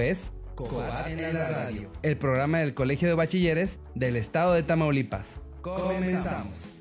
es Cobat en la radio, el programa del Colegio de Bachilleres del Estado de Tamaulipas. Comenzamos.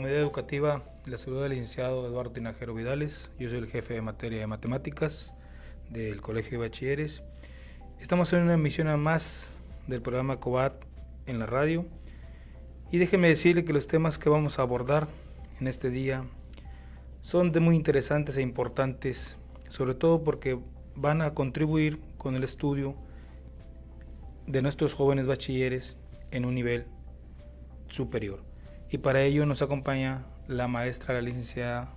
Comunidad educativa. La saluda el licenciado Eduardo Tinajero Vidales. Yo soy el jefe de materia de matemáticas del Colegio de Bachilleres. Estamos en una emisión más del programa COBAT en la radio. Y déjeme decirle que los temas que vamos a abordar en este día son de muy interesantes e importantes, sobre todo porque van a contribuir con el estudio de nuestros jóvenes bachilleres en un nivel superior y para ello nos acompaña la maestra, la licenciada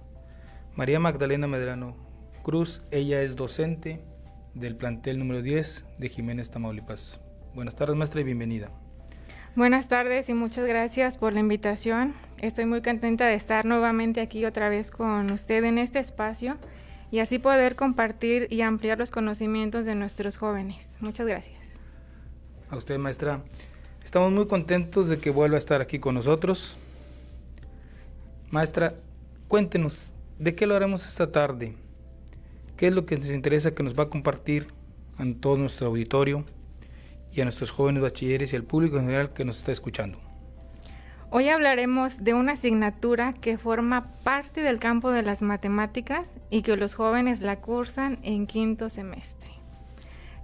María Magdalena Medrano Cruz. Ella es docente del plantel número 10 de Jiménez Tamaulipas. Buenas tardes, maestra, y bienvenida. Buenas tardes y muchas gracias por la invitación. Estoy muy contenta de estar nuevamente aquí otra vez con usted en este espacio y así poder compartir y ampliar los conocimientos de nuestros jóvenes. Muchas gracias. A usted, maestra. Estamos muy contentos de que vuelva a estar aquí con nosotros. Maestra, cuéntenos, ¿de qué lo haremos esta tarde? ¿Qué es lo que nos interesa que nos va a compartir a todo nuestro auditorio y a nuestros jóvenes bachilleres y al público en general que nos está escuchando? Hoy hablaremos de una asignatura que forma parte del campo de las matemáticas y que los jóvenes la cursan en quinto semestre.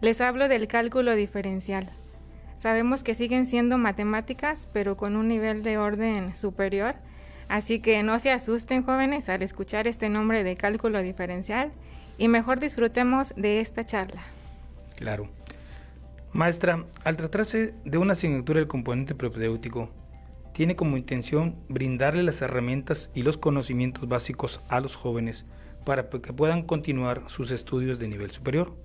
Les hablo del cálculo diferencial. Sabemos que siguen siendo matemáticas, pero con un nivel de orden superior Así que no se asusten jóvenes al escuchar este nombre de cálculo diferencial y mejor disfrutemos de esta charla. Claro. Maestra, al tratarse de una asignatura del componente propedéutico, tiene como intención brindarle las herramientas y los conocimientos básicos a los jóvenes para que puedan continuar sus estudios de nivel superior.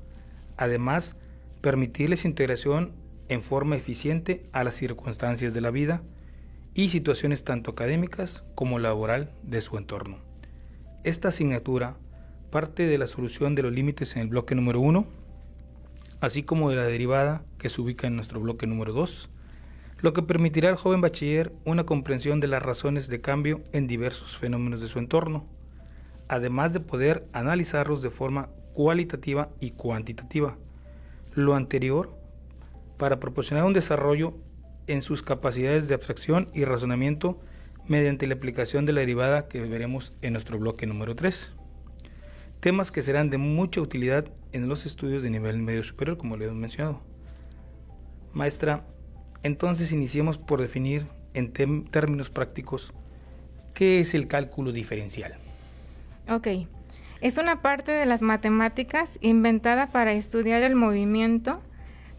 Además, permitirles integración en forma eficiente a las circunstancias de la vida, y situaciones tanto académicas como laboral de su entorno. Esta asignatura parte de la solución de los límites en el bloque número 1, así como de la derivada que se ubica en nuestro bloque número 2, lo que permitirá al joven bachiller una comprensión de las razones de cambio en diversos fenómenos de su entorno, además de poder analizarlos de forma cualitativa y cuantitativa. Lo anterior para proporcionar un desarrollo en sus capacidades de abstracción y razonamiento mediante la aplicación de la derivada que veremos en nuestro bloque número 3. Temas que serán de mucha utilidad en los estudios de nivel medio superior, como le hemos mencionado. Maestra, entonces iniciemos por definir en términos prácticos qué es el cálculo diferencial. Ok, es una parte de las matemáticas inventada para estudiar el movimiento,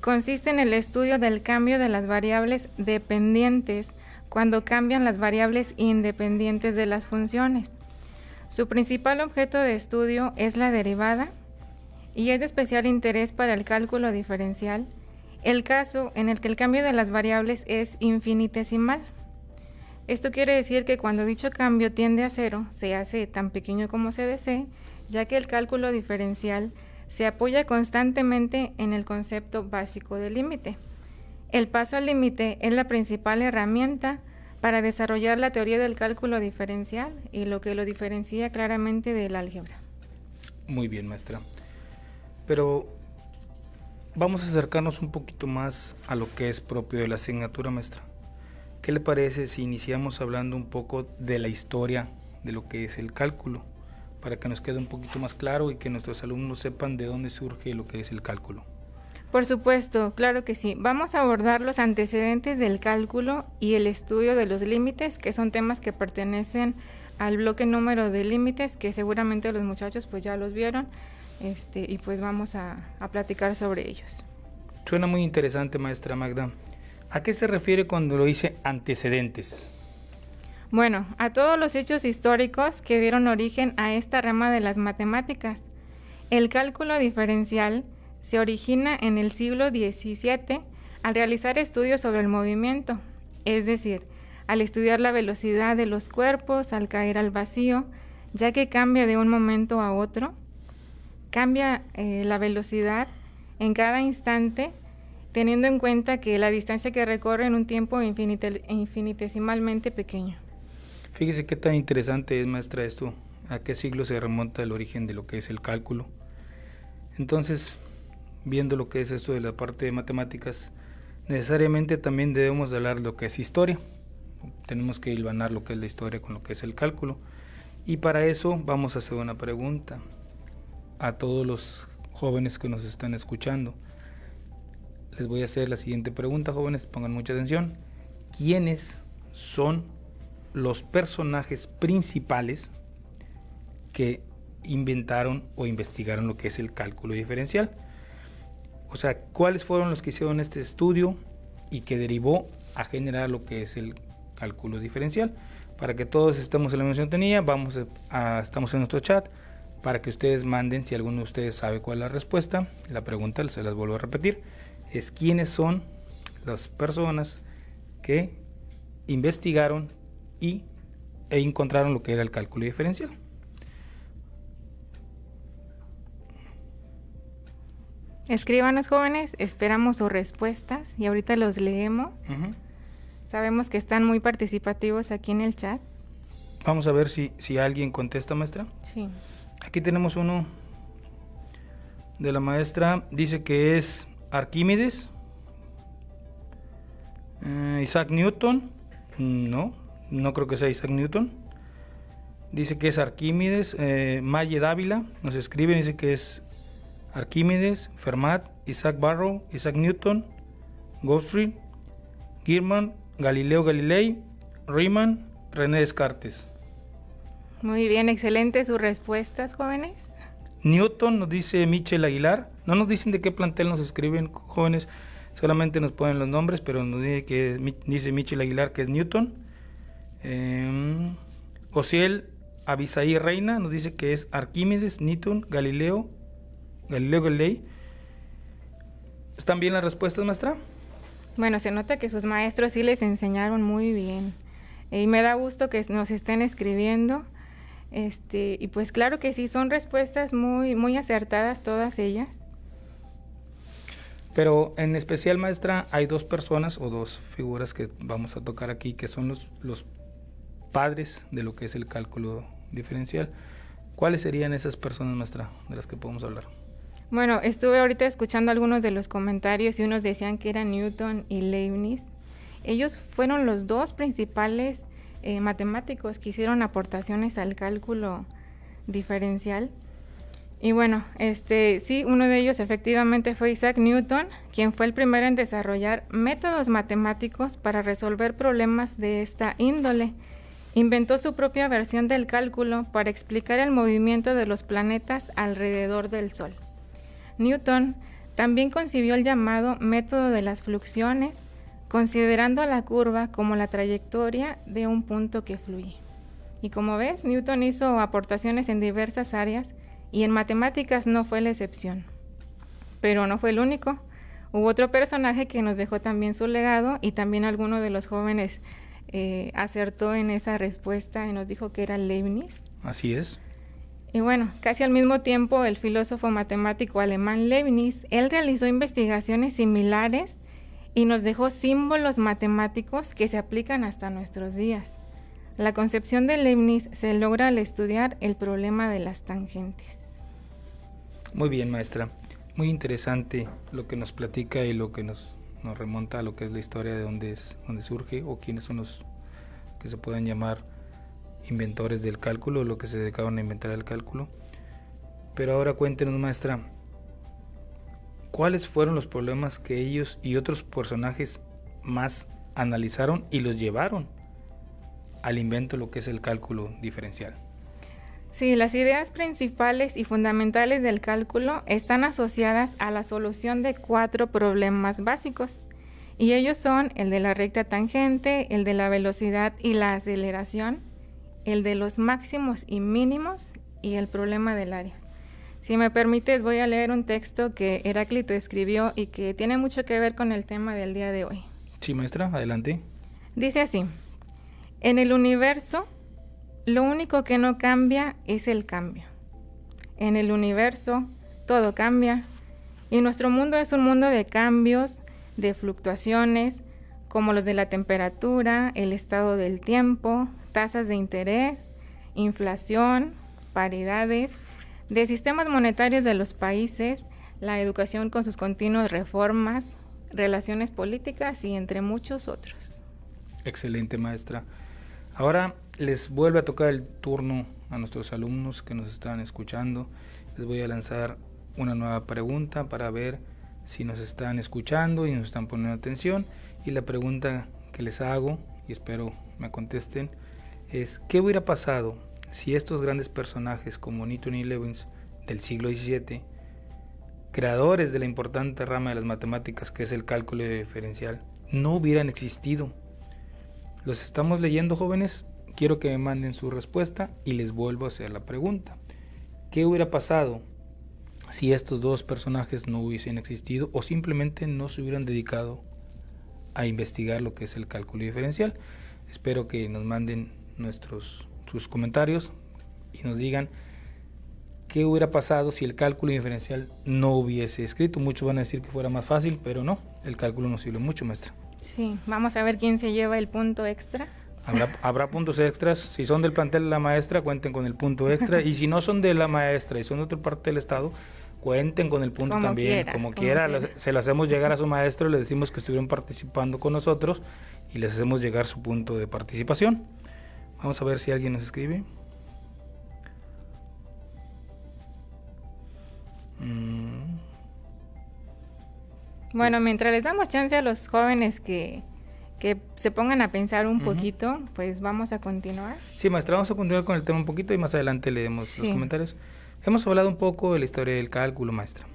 consiste en el estudio del cambio de las variables dependientes cuando cambian las variables independientes de las funciones. Su principal objeto de estudio es la derivada y es de especial interés para el cálculo diferencial, el caso en el que el cambio de las variables es infinitesimal. Esto quiere decir que cuando dicho cambio tiende a cero, se hace tan pequeño como se desee, ya que el cálculo diferencial se apoya constantemente en el concepto básico del límite. El paso al límite es la principal herramienta para desarrollar la teoría del cálculo diferencial y lo que lo diferencia claramente del álgebra. Muy bien, maestra. Pero vamos a acercarnos un poquito más a lo que es propio de la asignatura, maestra. ¿Qué le parece si iniciamos hablando un poco de la historia de lo que es el cálculo? Para que nos quede un poquito más claro y que nuestros alumnos sepan de dónde surge lo que es el cálculo. Por supuesto, claro que sí. Vamos a abordar los antecedentes del cálculo y el estudio de los límites, que son temas que pertenecen al bloque número de límites, que seguramente los muchachos pues ya los vieron, este, y pues vamos a, a platicar sobre ellos. Suena muy interesante, maestra Magda. ¿A qué se refiere cuando lo dice antecedentes? Bueno, a todos los hechos históricos que dieron origen a esta rama de las matemáticas. El cálculo diferencial se origina en el siglo XVII al realizar estudios sobre el movimiento, es decir, al estudiar la velocidad de los cuerpos al caer al vacío, ya que cambia de un momento a otro, cambia eh, la velocidad en cada instante, teniendo en cuenta que la distancia que recorre en un tiempo infinitesimalmente pequeño. Fíjese qué tan interesante es, maestra, esto. ¿A qué siglo se remonta el origen de lo que es el cálculo? Entonces, viendo lo que es esto de la parte de matemáticas, necesariamente también debemos hablar lo que es historia. Tenemos que hilvanar lo que es la historia con lo que es el cálculo. Y para eso vamos a hacer una pregunta a todos los jóvenes que nos están escuchando. Les voy a hacer la siguiente pregunta, jóvenes, pongan mucha atención. ¿Quiénes son los personajes principales que inventaron o investigaron lo que es el cálculo diferencial? O sea, ¿cuáles fueron los que hicieron este estudio y que derivó a generar lo que es el cálculo diferencial? Para que todos estemos en la misma tenía, vamos a, estamos en nuestro chat para que ustedes manden si alguno de ustedes sabe cuál es la respuesta. La pregunta, se las vuelvo a repetir, es quiénes son las personas que investigaron y, e encontraron lo que era el cálculo diferencial. Escríbanos jóvenes, esperamos sus respuestas y ahorita los leemos. Sabemos que están muy participativos aquí en el chat. Vamos a ver si, si alguien contesta, maestra. Sí. Aquí tenemos uno de la maestra. Dice que es Arquímedes. Eh, Isaac Newton. No, no creo que sea Isaac Newton. Dice que es Arquímedes. Eh, Maye Dávila nos escribe, dice que es Arquímedes, Fermat, Isaac Barrow, Isaac Newton, Gottfried, Girman, Galileo Galilei, Riemann, René Descartes. Muy bien, excelente sus respuestas, jóvenes. Newton nos dice Michel Aguilar. No nos dicen de qué plantel nos escriben, jóvenes. Solamente nos ponen los nombres, pero nos dice que dice Michel Aguilar que es Newton. Eh, Ociel Abisaí Reina nos dice que es Arquímedes, Newton, Galileo, Galileo Galilei. ¿Están bien las respuestas, maestra? Bueno, se nota que sus maestros sí les enseñaron muy bien. Y me da gusto que nos estén escribiendo. Este, y pues claro que sí, son respuestas muy, muy acertadas todas ellas. Pero en especial, maestra, hay dos personas o dos figuras que vamos a tocar aquí, que son los, los padres de lo que es el cálculo diferencial. ¿Cuáles serían esas personas, maestra, de las que podemos hablar? Bueno, estuve ahorita escuchando algunos de los comentarios y unos decían que eran Newton y Leibniz. Ellos fueron los dos principales eh, matemáticos que hicieron aportaciones al cálculo diferencial. Y bueno, este sí, uno de ellos efectivamente fue Isaac Newton, quien fue el primero en desarrollar métodos matemáticos para resolver problemas de esta índole. Inventó su propia versión del cálculo para explicar el movimiento de los planetas alrededor del Sol. Newton también concibió el llamado método de las fluxiones, considerando la curva como la trayectoria de un punto que fluye. Y como ves, Newton hizo aportaciones en diversas áreas y en matemáticas no fue la excepción. Pero no fue el único. Hubo otro personaje que nos dejó también su legado y también alguno de los jóvenes eh, acertó en esa respuesta y nos dijo que era Leibniz. Así es. Y bueno, casi al mismo tiempo el filósofo matemático alemán Leibniz, él realizó investigaciones similares y nos dejó símbolos matemáticos que se aplican hasta nuestros días. La concepción de Leibniz se logra al estudiar el problema de las tangentes. Muy bien, maestra. Muy interesante lo que nos platica y lo que nos, nos remonta a lo que es la historia de dónde, es, dónde surge o quiénes son los que se pueden llamar inventores del cálculo, lo que se dedicaron a inventar el cálculo. Pero ahora cuéntenos, maestra, cuáles fueron los problemas que ellos y otros personajes más analizaron y los llevaron al invento lo que es el cálculo diferencial. Sí, las ideas principales y fundamentales del cálculo están asociadas a la solución de cuatro problemas básicos. Y ellos son el de la recta tangente, el de la velocidad y la aceleración, el de los máximos y mínimos y el problema del área. Si me permites, voy a leer un texto que Heráclito escribió y que tiene mucho que ver con el tema del día de hoy. Sí, maestra, adelante. Dice así, En el universo, lo único que no cambia es el cambio. En el universo, todo cambia. Y nuestro mundo es un mundo de cambios, de fluctuaciones, como los de la temperatura, el estado del tiempo, tasas de interés, inflación, paridades, de sistemas monetarios de los países, la educación con sus continuas reformas, relaciones políticas y entre muchos otros. Excelente, maestra. Ahora les vuelve a tocar el turno a nuestros alumnos que nos están escuchando. Les voy a lanzar una nueva pregunta para ver si nos están escuchando y nos están poniendo atención. Y la pregunta que les hago, y espero me contesten, es ¿qué hubiera pasado si estos grandes personajes como Newton y Lewis del siglo XVII, creadores de la importante rama de las matemáticas que es el cálculo diferencial, no hubieran existido? Los estamos leyendo jóvenes, quiero que me manden su respuesta y les vuelvo a hacer la pregunta. ¿Qué hubiera pasado si estos dos personajes no hubiesen existido o simplemente no se hubieran dedicado a investigar lo que es el cálculo diferencial. Espero que nos manden nuestros sus comentarios y nos digan qué hubiera pasado si el cálculo diferencial no hubiese escrito. Muchos van a decir que fuera más fácil, pero no, el cálculo nos sirve mucho, maestra. Sí, vamos a ver quién se lleva el punto extra. Habrá, habrá puntos extras. Si son del plantel de la maestra, cuenten con el punto extra. y si no son de la maestra y son de otra parte del Estado, cuenten con el punto también. como, quiera, se lo hacemos llegar a su maestro, le decimos que estuvieron participando con nosotros y les hacemos llegar su punto de participación. Vamos a ver si alguien nos escribe. Mm. Bueno, mientras les damos chance a los jóvenes que, que se pongan a pensar un poquito, pues vamos a continuar. Sí, maestra, vamos a continuar con el tema un poquito y más adelante leemos los comentarios. Hemos hablado un poco de la historia del cálculo, maestra.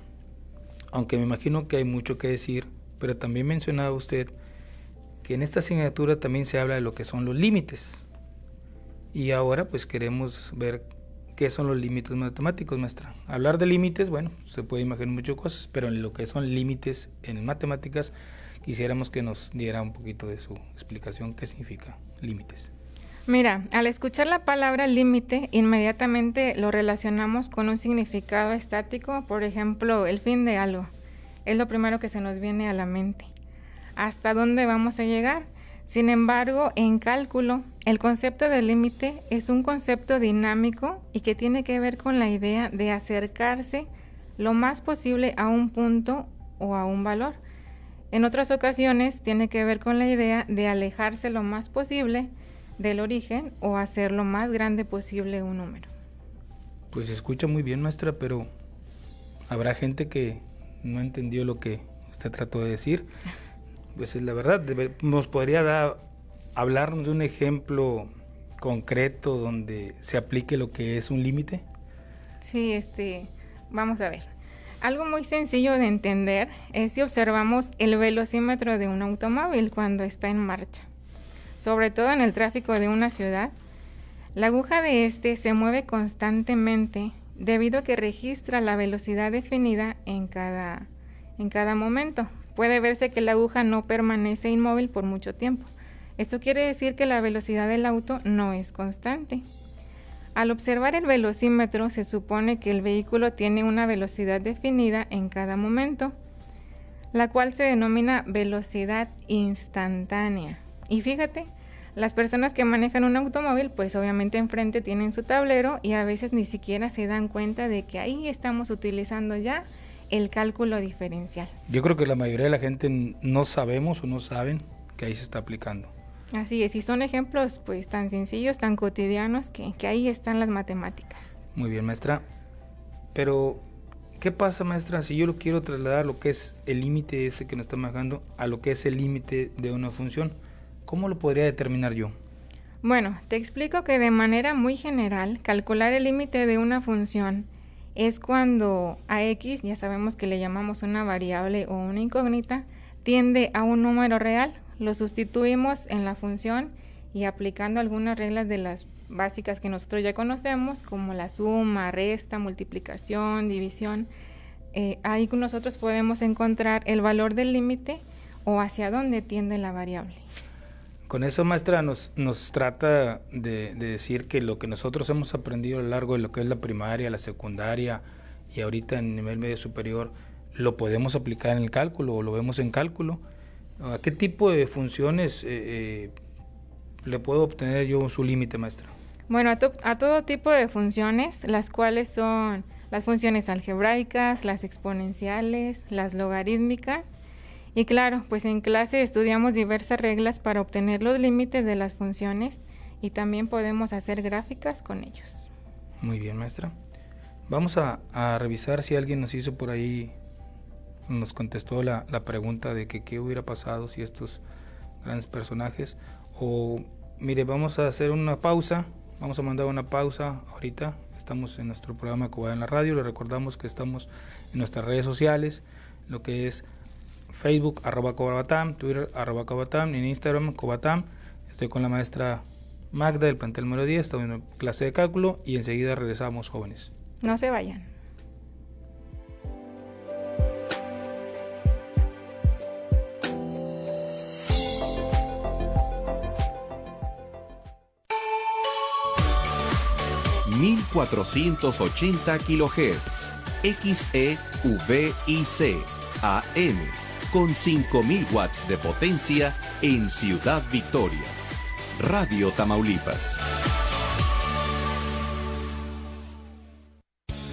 Aunque me imagino que hay mucho que decir, pero también mencionaba usted que en esta asignatura también se habla de lo que son los límites. Y ahora pues queremos ver qué son los límites matemáticos, maestra. Hablar de límites, bueno, se puede imaginar muchas cosas, pero en lo que son límites en matemáticas, quisiéramos que nos diera un poquito de su explicación qué significa límites. Mira, al escuchar la palabra límite, inmediatamente lo relacionamos con un significado estático, por ejemplo, el fin de algo. Es lo primero que se nos viene a la mente. ¿Hasta dónde vamos a llegar? Sin embargo, en cálculo, el concepto de límite es un concepto dinámico y que tiene que ver con la idea de acercarse lo más posible a un punto o a un valor. En otras ocasiones tiene que ver con la idea de alejarse lo más posible del origen o hacer lo más grande posible un número. Pues se escucha muy bien, maestra, pero habrá gente que no entendió lo que usted trató de decir. Pues es la verdad, nos podría dar, hablarnos de un ejemplo concreto donde se aplique lo que es un límite. Sí, este, vamos a ver. Algo muy sencillo de entender es si observamos el velocímetro de un automóvil cuando está en marcha. Sobre todo en el tráfico de una ciudad, la aguja de este se mueve constantemente debido a que registra la velocidad definida en cada, en cada momento. Puede verse que la aguja no permanece inmóvil por mucho tiempo. Esto quiere decir que la velocidad del auto no es constante. Al observar el velocímetro se supone que el vehículo tiene una velocidad definida en cada momento, la cual se denomina velocidad instantánea. Y fíjate, las personas que manejan un automóvil, pues obviamente enfrente tienen su tablero y a veces ni siquiera se dan cuenta de que ahí estamos utilizando ya el cálculo diferencial. Yo creo que la mayoría de la gente no sabemos o no saben que ahí se está aplicando. Así es, y son ejemplos pues tan sencillos, tan cotidianos, que, que ahí están las matemáticas. Muy bien, maestra. Pero, ¿qué pasa, maestra, si yo lo quiero trasladar lo que es el límite ese que nos está manejando a lo que es el límite de una función? ¿Cómo lo podría determinar yo? Bueno, te explico que de manera muy general, calcular el límite de una función es cuando a x, ya sabemos que le llamamos una variable o una incógnita, tiende a un número real lo sustituimos en la función y aplicando algunas reglas de las básicas que nosotros ya conocemos, como la suma, resta, multiplicación, división. Eh, ahí nosotros podemos encontrar el valor del límite o hacia dónde tiende la variable. Con eso, maestra, nos, nos trata de, decir que lo que nosotros hemos aprendido a lo largo de lo que es la primaria, la secundaria y ahorita en nivel medio superior, lo podemos aplicar en el cálculo o lo vemos en cálculo. ¿A qué tipo de funciones eh, eh, le puedo obtener yo su límite, maestra? Bueno, a, a todo tipo de funciones, las cuales son las funciones algebraicas, las exponenciales, las logarítmicas y claro, pues en clase estudiamos diversas reglas para obtener los límites de las funciones y también podemos hacer gráficas con ellos. Muy bien, maestra. Vamos a, revisar si alguien nos hizo por ahí, nos contestó la, pregunta de que qué hubiera pasado si estos grandes personajes, o mire, vamos a hacer una pausa, vamos a mandar una pausa ahorita, estamos en nuestro programa Cobá en la radio, le recordamos que estamos en nuestras redes sociales, lo que es Facebook, arroba Cobatam, Twitter, arroba Cobatam, en Instagram, Cobatam. Estoy con la maestra Magda del plantel número 10, estamos en clase de cálculo y enseguida regresamos jóvenes. No se vayan. ...1480 kHz... XEVIC... AM con 5.000 watts de potencia en Ciudad Victoria. Radio Tamaulipas.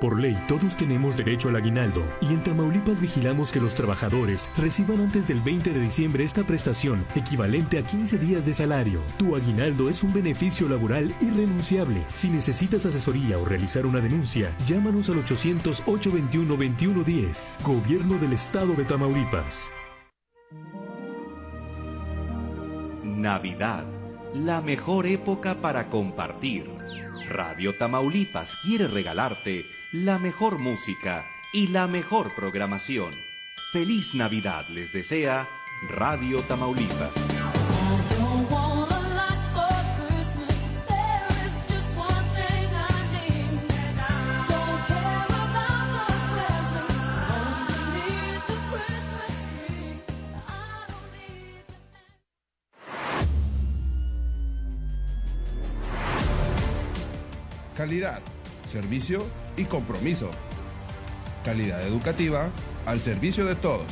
Por ley, todos tenemos derecho al aguinaldo y en Tamaulipas vigilamos que los trabajadores reciban antes del 20 de diciembre esta prestación, equivalente a 15 días de salario. Tu aguinaldo es un beneficio laboral irrenunciable. Si necesitas asesoría o realizar una denuncia, llámanos al 800-821-2110. Gobierno del Estado de Tamaulipas. Navidad, la mejor época para compartir. Radio Tamaulipas quiere regalarte la mejor música y la mejor programación. Feliz Navidad les desea Radio Tamaulipas. Calidad, servicio y compromiso. Calidad educativa al servicio de todos.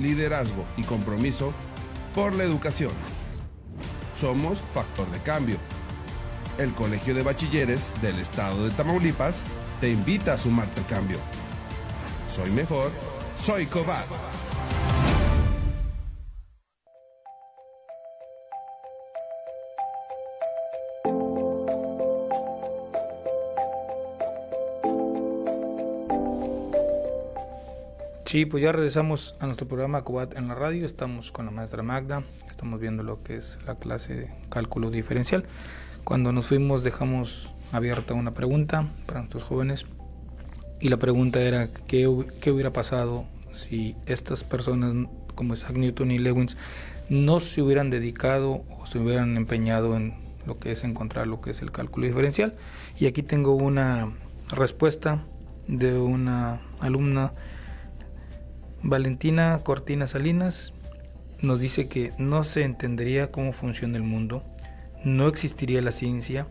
Liderazgo y compromiso por la educación. Somos Factor de Cambio. El Colegio de Bachilleres del Estado de Tamaulipas te invita a sumarte al cambio. Soy mejor, soy Cobar. Sí, pues ya regresamos a nuestro programa Cubat en la radio. Estamos con la maestra Magda. Estamos viendo lo que es la clase de cálculo diferencial. Cuando nos fuimos dejamos abierta una pregunta para nuestros jóvenes. Y la pregunta era, ¿qué, qué hubiera pasado si estas personas como Isaac Newton y Lewis, no se hubieran dedicado o se hubieran empeñado en lo que es encontrar lo que es el cálculo diferencial. Y aquí tengo una respuesta de una alumna, Valentina Cortina Salinas, nos dice que no se entendería cómo funciona el mundo, no existiría la ciencia,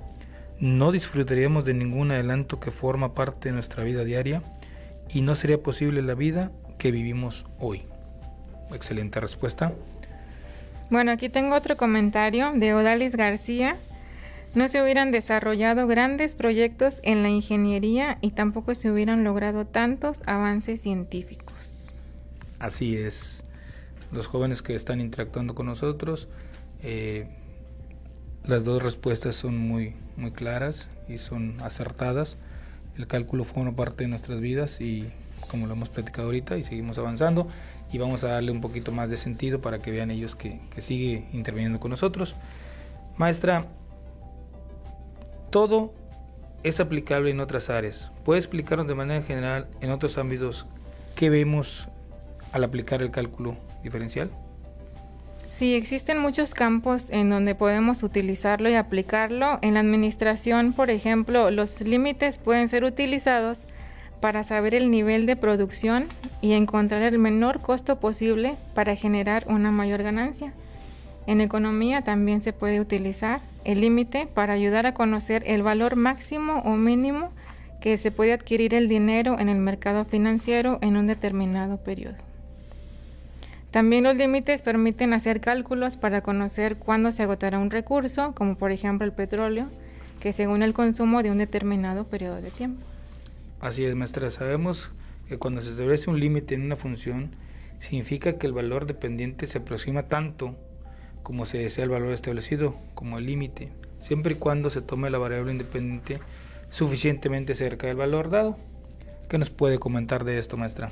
no disfrutaríamos de ningún adelanto que forma parte de nuestra vida diaria y no sería posible la vida que vivimos hoy. Excelente respuesta. Bueno, aquí tengo otro comentario de Odalis García. No se hubieran desarrollado grandes proyectos en la ingeniería y tampoco se hubieran logrado tantos avances científicos. Así es. Los jóvenes que están interactuando con nosotros, eh, las dos respuestas son muy, muy claras y son acertadas. El cálculo forma parte de nuestras vidas y como lo hemos platicado ahorita y seguimos avanzando y vamos a darle un poquito más de sentido para que vean ellos que, que sigue interviniendo con nosotros. Maestra, todo es aplicable en otras áreas. ¿Puede explicarnos de manera general en otros ámbitos qué vemos al aplicar el cálculo diferencial? Sí, existen muchos campos en donde podemos utilizarlo y aplicarlo. En la administración, por ejemplo, los límites pueden ser utilizados para saber el nivel de producción y encontrar el menor costo posible para generar una mayor ganancia. En economía también se puede utilizar el límite para ayudar a conocer el valor máximo o mínimo que se puede adquirir el dinero en el mercado financiero en un determinado periodo. También los límites permiten hacer cálculos para conocer cuándo se agotará un recurso, como por ejemplo el petróleo, que según el consumo de un determinado periodo de tiempo. Así es, maestra. Sabemos que cuando se establece un límite en una función, significa que el valor dependiente se aproxima tanto como se desea el valor establecido como el límite, siempre y cuando se tome la variable independiente suficientemente cerca del valor dado. ¿Qué nos puede comentar de esto, maestra?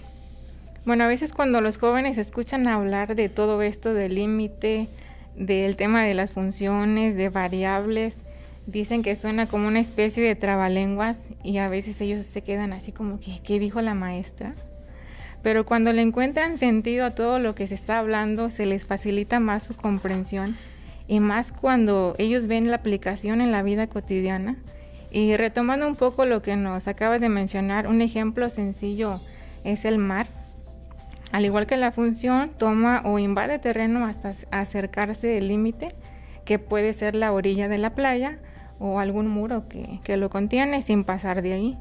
Bueno, a veces cuando los jóvenes escuchan hablar de todo esto del límite, del tema de las funciones, de variables, dicen que suena como una especie de trabalenguas y a veces ellos se quedan así como que, ¿qué dijo la maestra? Pero cuando le encuentran sentido a todo lo que se está hablando, se les facilita más su comprensión y más cuando ellos ven la aplicación en la vida cotidiana. Y retomando un poco lo que nos acaba de mencionar, un ejemplo sencillo es el mar. Al igual que la función, toma o invade terreno hasta acercarse del límite, que puede ser la orilla de la playa, o algún muro que, lo contiene sin pasar de ahí.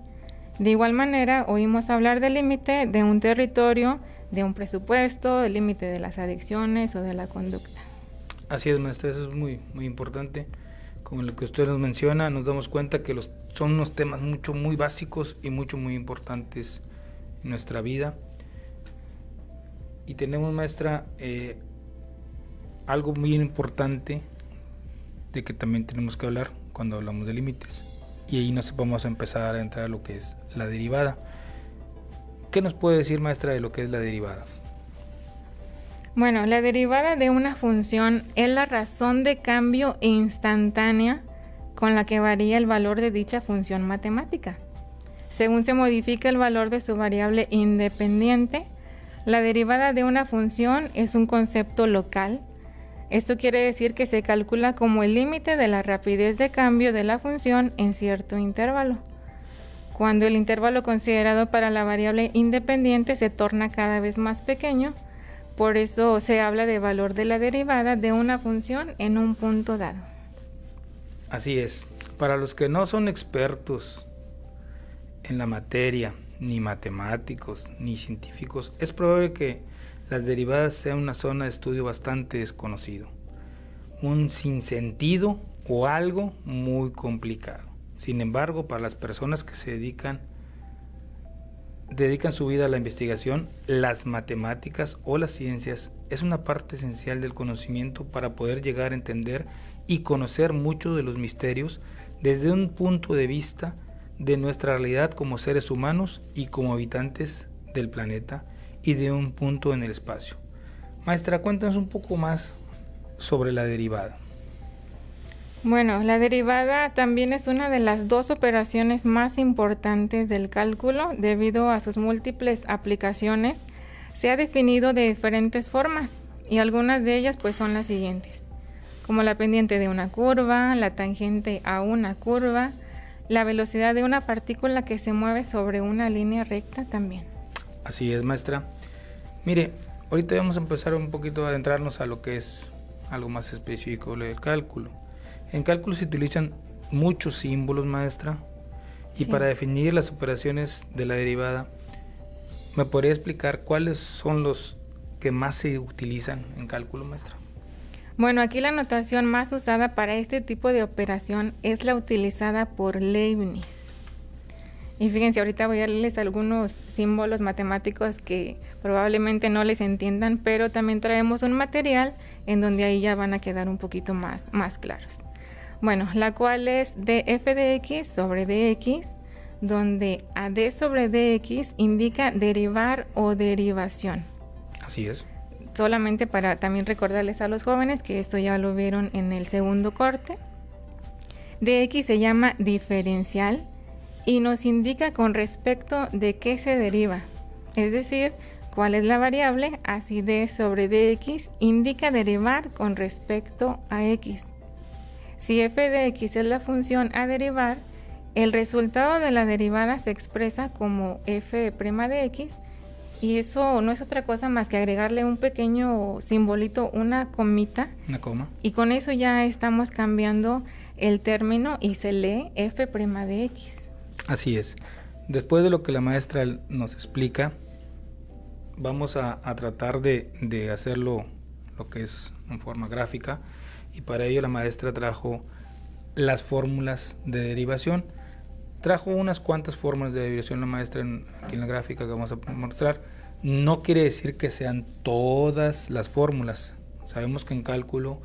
De igual manera, oímos hablar del límite de un territorio, de un presupuesto, del límite de las adicciones o de la conducta. Así es, maestra, eso es muy, muy importante. Como lo que usted nos menciona, nos damos cuenta que los, son unos temas mucho, muy básicos y mucho, muy importantes en nuestra vida. Y tenemos, maestra, eh, algo muy importante de que también tenemos que hablar cuando hablamos de límites. Y ahí nos vamos a empezar a entrar a lo que es la derivada. ¿Qué nos puede decir maestra de lo que es la derivada? Bueno, la derivada de una función es la razón de cambio instantánea con la que varía el valor de dicha función matemática. Según se modifica el valor de su variable independiente, la derivada de una función es un concepto local esto quiere decir que se calcula como el límite de la rapidez de cambio de la función en cierto intervalo. Cuando el intervalo considerado para la variable independiente se torna cada vez más pequeño, por eso se habla de valor de la derivada de una función en un punto dado. Así es. Para los que no son expertos en la materia, ni matemáticos, ni científicos, es probable que las derivadas sean una zona de estudio bastante desconocido, un sinsentido o algo muy complicado. Sin embargo, para las personas que se dedican dedican su vida a la investigación, las matemáticas o las ciencias es una parte esencial del conocimiento para poder llegar a entender y conocer muchos de los misterios desde un punto de vista de nuestra realidad como seres humanos y como habitantes del planeta y de un punto en el espacio. Maestra, cuéntanos un poco más sobre la derivada. Bueno, la derivada también es una de las dos operaciones más importantes del cálculo debido a sus múltiples aplicaciones, se ha definido de diferentes formas y algunas de ellas pues son las siguientes, como la pendiente de una curva, la tangente a una curva, la velocidad de una partícula que se mueve sobre una línea recta también. Así es, maestra. Mire, ahorita vamos a empezar un poquito a adentrarnos a lo que es algo más específico, lo del cálculo. En cálculo se utilizan muchos símbolos, maestra, y Sí. para definir las operaciones de la derivada, ¿me podría explicar cuáles son los que más se utilizan en cálculo, maestra? Bueno, aquí la notación más usada para este tipo de operación es la utilizada por Leibniz. Y fíjense, ahorita voy a leerles algunos símbolos matemáticos que probablemente no les entiendan, pero también traemos un material en donde ahí ya van a quedar un poquito más, más claros. Bueno, la cual es df de x sobre dx, donde a d sobre dx indica derivar o derivación Así es. Solamente para también recordarles a los jóvenes que esto ya lo vieron en el segundo corte. dx se llama diferencial y nos indica con respecto de qué se deriva, es decir, cuál es la variable, así d sobre dx indica derivar con respecto a x. Si f de x es la función a derivar, el resultado de la derivada se expresa como f' de x y eso no es otra cosa más que agregarle un pequeño simbolito, una comita, Una coma. y con eso ya estamos cambiando el término y se lee f' de x. Así es. Después de lo que la maestra nos explica, vamos a, a tratar de, de hacerlo lo que es en forma gráfica y para ello la maestra trajo las fórmulas de derivación. Trajo unas cuantas fórmulas de derivación la maestra en- aquí en la gráfica que vamos a mostrar. No quiere decir que sean todas las fórmulas. Sabemos que en cálculo,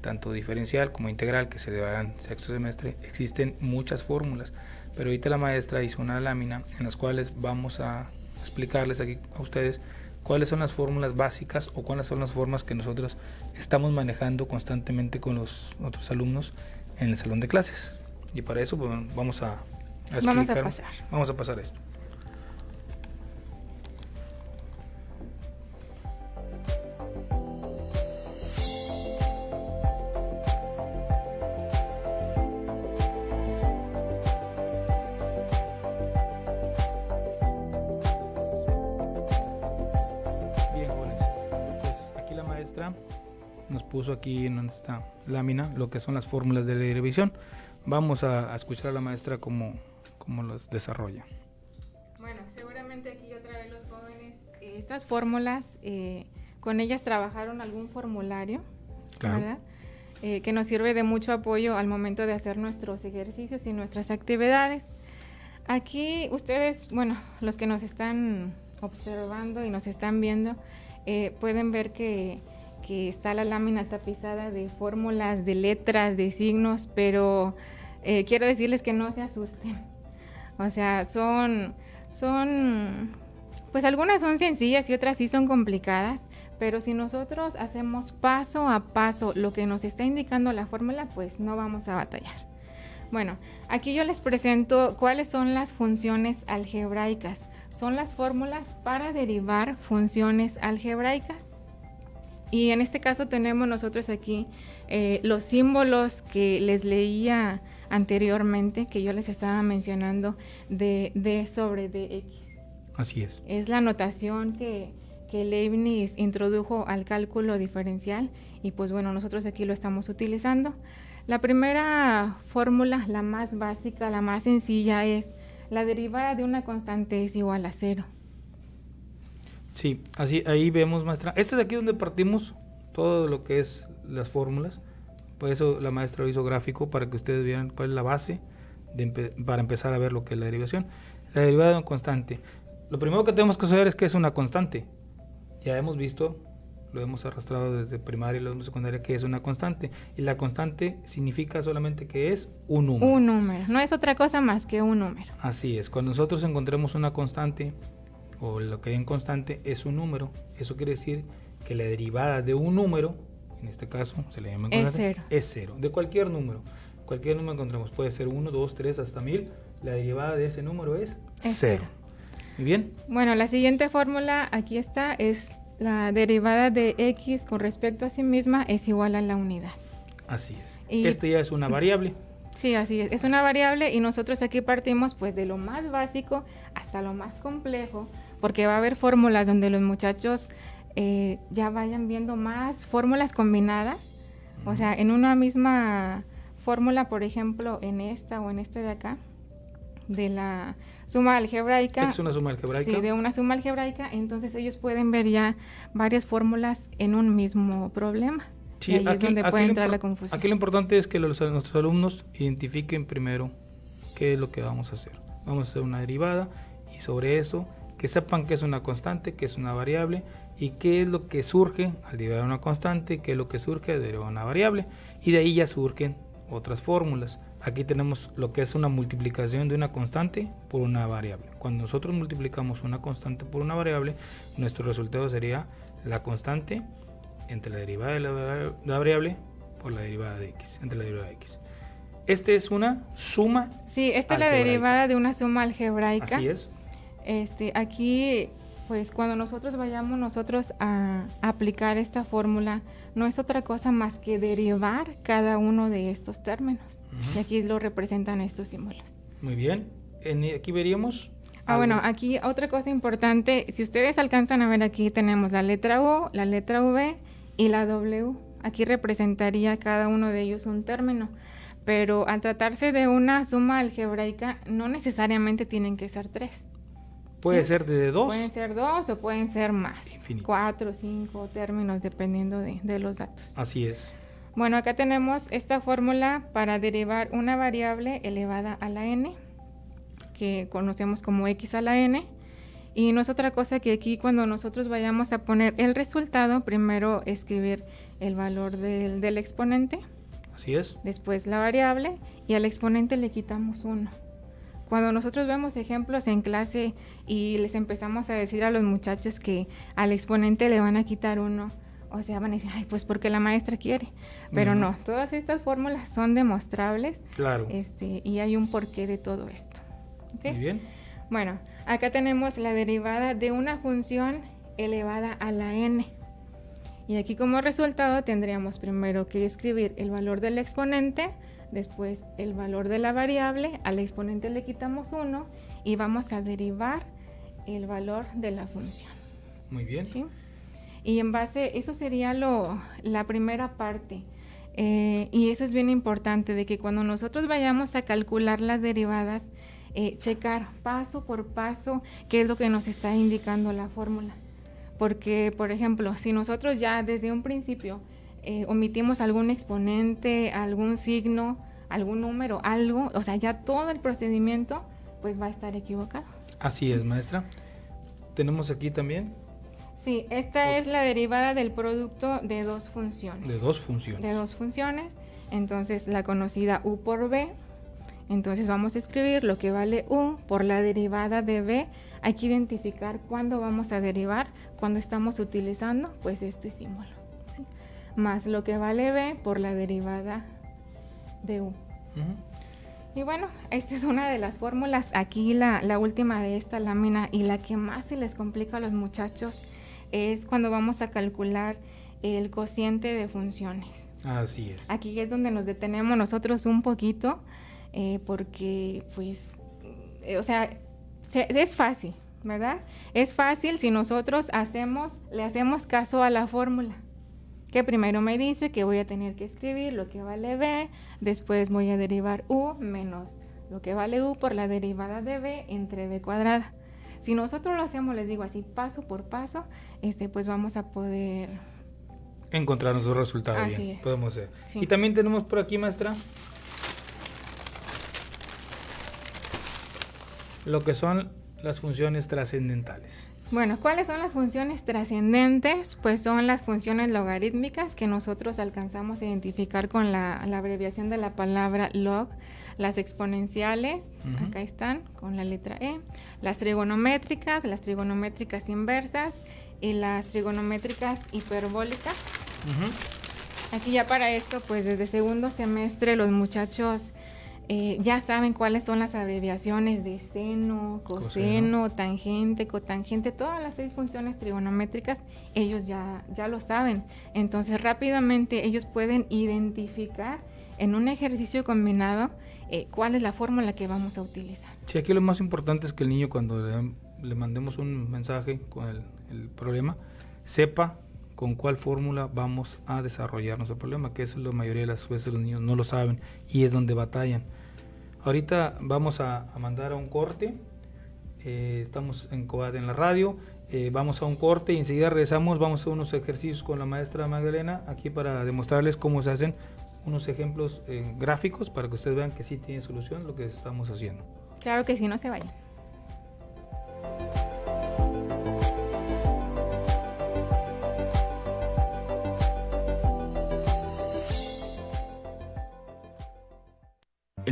tanto diferencial como integral, que se llevarán sexto semestre, existen muchas fórmulas. Pero ahorita la maestra hizo una lámina en las cuales vamos a explicarles aquí a ustedes cuáles son las fórmulas básicas o cuáles son las formas que nosotros estamos manejando constantemente con los otros alumnos en el salón de clases. Y para eso pues, vamos a, a Vamos a pasar. Vamos a pasar esto. Bien, jóvenes. Pues aquí la maestra nos puso aquí en esta lámina lo que son las fórmulas de derivation. Vamos a, a escuchar a la maestra cómo, cómo los desarrolla. Bueno, seguramente aquí otra vez los jóvenes, eh, estas fórmulas, eh, con ellas trabajaron algún formulario, Claro. ¿verdad? Eh, que nos sirve de mucho apoyo al momento de hacer nuestros ejercicios y nuestras actividades. Aquí ustedes, bueno, los que nos están observando y nos están viendo, eh, pueden ver que, que está la lámina tapizada de fórmulas, de letras, de signos, pero eh, quiero decirles que no se asusten. O sea, son, son, pues algunas son sencillas y otras sí son complicadas, pero si nosotros hacemos paso a paso lo que nos está indicando la fórmula, pues no vamos a batallar. Bueno, aquí yo les presento cuáles son las funciones algebraicas. Son las fórmulas para derivar funciones algebraicas. Y en este caso tenemos nosotros aquí eh, los símbolos que les leía anteriormente, que yo les estaba mencionando, de d sobre dx. Así es. Es la notación que, que Leibniz introdujo al cálculo diferencial y pues bueno, nosotros aquí lo estamos utilizando. La primera fórmula, la más básica, la más sencilla es la derivada de una constante es igual a cero. Sí, así ahí vemos maestra. Este es aquí donde partimos todo lo que es las fórmulas. Por eso la maestra lo hizo gráfico para que ustedes vieran cuál es la base de empe- para empezar a ver lo que es la derivación. La derivada de una constante. Lo primero que tenemos que saber es que es una constante. Ya hemos visto, lo hemos arrastrado desde primaria y luego secundaria que es una constante. Y la constante significa solamente que es un número. Un número, no es otra cosa más que un número. Así es, cuando nosotros encontremos una constante o lo que hay en constante es un número, eso quiere decir que la derivada de un número, en este caso se le llama Es cero. es cero, de cualquier número. Cualquier número que encontremos, puede ser 1, 2, 3, hasta 1000, la derivada de ese número es Es cero. cero. Muy bien. Bueno, la siguiente fórmula aquí está, es la derivada de x con respecto a sí misma es igual a la unidad. Así es. Y- Este ya es una variable. Sí, así es. Es una variable y nosotros aquí partimos pues de lo más básico hasta lo más complejo, porque va a haber fórmulas donde los muchachos eh, ya vayan viendo más fórmulas combinadas. O sea, en una misma fórmula, por ejemplo, en esta o en esta de acá, de la suma algebraica. Es una suma algebraica. Sí, de una suma algebraica, entonces ellos pueden ver ya varias fórmulas en un mismo problema. Sí, y ahí es donde aquí puede entrar la confusión. Aquí lo importante es que los, nuestros alumnos identifiquen primero qué es lo que vamos a hacer. Vamos a hacer una derivada y sobre eso que sepan que es una constante, que es una variable y qué es lo que surge al derivar una constante, qué es lo que surge al derivar una variable y de ahí ya surgen otras fórmulas. Aquí tenemos lo que es una multiplicación de una constante por una variable. Cuando nosotros multiplicamos una constante por una variable, nuestro resultado sería la constante entre la derivada de la, vari- la variable por la derivada de x, entre la derivada de x. Este es una suma. Sí, esta es la derivada de una suma algebraica. Así es. Este, aquí, pues cuando nosotros vayamos nosotros a aplicar esta fórmula, no es otra cosa más que derivar cada uno de estos términos. Y aquí lo representan estos símbolos. Muy bien. En- aquí veríamos. Ah, algo- bueno, aquí otra cosa importante, si ustedes alcanzan a ver aquí tenemos la letra U, la letra V y la W. Aquí representaría cada uno de ellos un término, pero al tratarse de una suma algebraica no necesariamente tienen que ser tres. Puede sí. ser de dos. Pueden ser dos o pueden ser más, Infinito. cuatro, cinco términos dependiendo de, de los datos. Así es. Bueno, acá tenemos esta fórmula para derivar una variable elevada a la n, que conocemos como x a la n. Y no es otra cosa que aquí cuando nosotros vayamos a poner el resultado, primero escribir el valor del, del exponente, Así es. después la variable y al exponente le quitamos 1. Cuando nosotros vemos ejemplos en clase y les empezamos a decir a los muchachos que al exponente le van a quitar uno, o sea, van a decir, ay, pues porque la maestra quiere. Pero Ujú. no, todas estas fórmulas son demostrables Claro. este, y hay un porqué de todo esto. ¿ok? Muy bien. Bueno, acá tenemos la derivada de una función elevada a la n. Y aquí como resultado tendríamos primero que escribir el valor del exponente, después el valor de la variable, al exponente le quitamos 1 y vamos a derivar el valor de la función. Muy bien. ¿sí? Y en base, eso sería lo, la primera parte. Eh, y eso es bien importante, de que cuando nosotros vayamos a calcular las derivadas, eh, checar paso por paso qué es lo que nos está indicando la fórmula. Porque, por ejemplo, si nosotros ya desde un principio eh, omitimos algún exponente, algún signo, algún número, algo, o sea, ya todo el procedimiento, pues va a estar equivocado. Así es, maestra. Tenemos aquí también Sí, esta es la derivada del producto de dos funciones. de dos funciones. De dos funciones. Entonces, la conocida u por b. Entonces, vamos a escribir lo que vale u por la derivada de b. Hay que identificar cuándo vamos a derivar, cuando estamos utilizando, pues este símbolo. Más lo que vale b por la derivada de u. Y bueno, esta es una de las fórmulas, aquí la, la última de esta lámina y la que más se les complica a los muchachos es cuando vamos a calcular el cociente de funciones. Así es. Aquí es donde nos detenemos nosotros un poquito eh, porque pues, eh, o sea, se- es fácil, ¿verdad? Es fácil si nosotros hacemos, le hacemos caso a la fórmula que primero me dice que voy a tener que escribir lo que vale b, después voy a derivar u menos lo que vale u por la derivada de b entre b cuadrada. Si nosotros lo hacemos, les digo así, paso por paso, este, pues vamos a poder... Encontrar nuestro resultado Así bien. es. Podemos hacer. Sí. Y también tenemos por aquí, maestra, lo que son las funciones trascendentales. Bueno, ¿cuáles son las funciones trascendentes? Pues son las funciones logarítmicas que nosotros alcanzamos a identificar con la, la abreviación de la palabra log. Las exponenciales, acá están, con la letra E. Las trigonométricas, las trigonométricas inversas y las trigonométricas hiperbólicas. Aquí ya para esto, pues desde segundo semestre los muchachos eh, ya saben cuáles son las abreviaciones de seno, coseno, tangente, cotangente, todas las seis funciones trigonométricas, ellos ya, ya lo saben. Entonces rápidamente ellos pueden identificar en un ejercicio combinado eh, cuál es la fórmula que vamos a utilizar. Sí, aquí lo más importante es que el niño cuando le, mandemos un mensaje con el, el problema, sepa con cuál fórmula vamos a desarrollar nuestro problema, que es la mayoría de las veces los niños no lo saben y es donde batallan. Ahorita vamos a, mandar a un corte, eh, estamos en Coad en la radio, eh, vamos a un corte y enseguida regresamos, vamos a unos ejercicios con la maestra Magdalena aquí para demostrarles cómo se hacen unos ejemplos eh, gráficos para que ustedes vean que sí tiene solución lo que estamos haciendo. Claro que sí, no se vayan.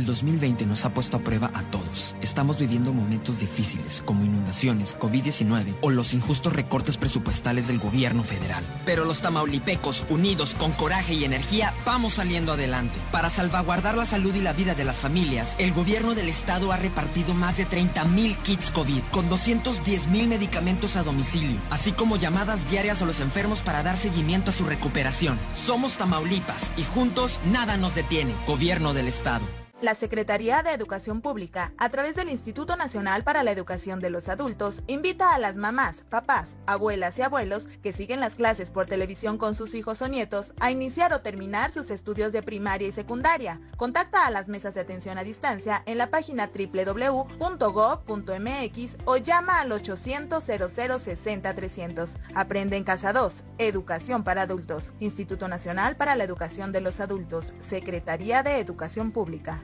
El 2020 nos ha puesto a prueba a todos. Estamos viviendo momentos difíciles, como inundaciones, COVID-19 o los injustos recortes presupuestales del gobierno federal. Pero los tamaulipecos, unidos con coraje y energía, vamos saliendo adelante. Para salvaguardar la salud y la vida de las familias, el gobierno del estado ha repartido más de 30.000 kits COVID con 210.000 medicamentos a domicilio, así como llamadas diarias a los enfermos para dar seguimiento a su recuperación. Somos Tamaulipas y juntos nada nos detiene. Gobierno del estado. La Secretaría de Educación Pública, a través del Instituto Nacional para la Educación de los Adultos, invita a las mamás, papás, abuelas y abuelos que siguen las clases por televisión con sus hijos o nietos a iniciar o terminar sus estudios de primaria y secundaria. Contacta a las mesas de atención a distancia en la página www.gov.mx o llama al 800 00 60 300. Aprende en Casa 2, Educación para Adultos, Instituto Nacional para la Educación de los Adultos, Secretaría de Educación Pública.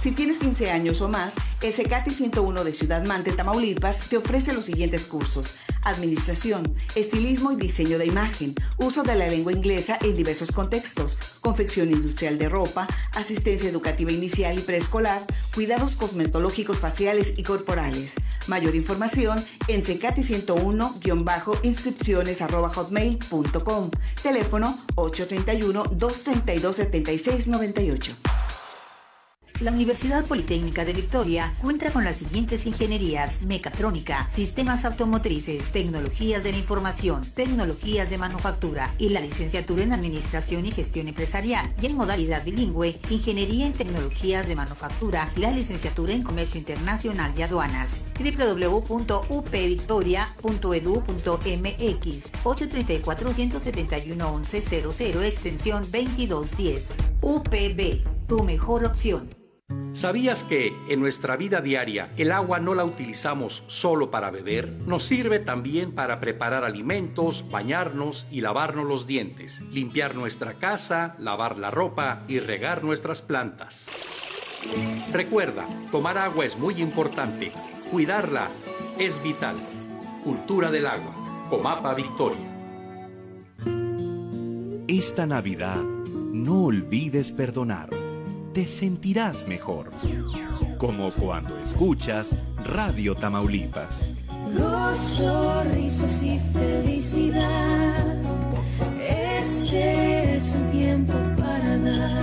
Si tienes 15 años o más, el CECATI 101 de Ciudad Mante, Tamaulipas, te ofrece los siguientes cursos. Administración, estilismo y diseño de imagen, uso de la lengua inglesa en diversos contextos, confección industrial de ropa, asistencia educativa inicial y preescolar, cuidados cosmetológicos faciales y corporales. Mayor información en CECATI 101-inscripciones hotmail.com. Teléfono 831 232 7698. La Universidad Politécnica de Victoria cuenta con las siguientes ingenierías, mecatrónica, sistemas automotrices, tecnologías de la información, tecnologías de manufactura y la licenciatura en Administración y Gestión Empresarial y en modalidad bilingüe, Ingeniería en Tecnologías de Manufactura y la licenciatura en Comercio Internacional y Aduanas. www.upvictoria.edu.mx 834-171-1100 extensión 2210. UPB, tu mejor opción. ¿Sabías que en nuestra vida diaria el agua no la utilizamos solo para beber? Nos sirve también para preparar alimentos, bañarnos y lavarnos los dientes, limpiar nuestra casa, lavar la ropa y regar nuestras plantas. Recuerda, tomar agua es muy importante. Cuidarla es vital. Cultura del agua. Comapa Victoria. Esta Navidad, no olvides perdonar te sentirás mejor. Como cuando escuchas Radio Tamaulipas. Gozo, risas y felicidad. Este es el tiempo para dar.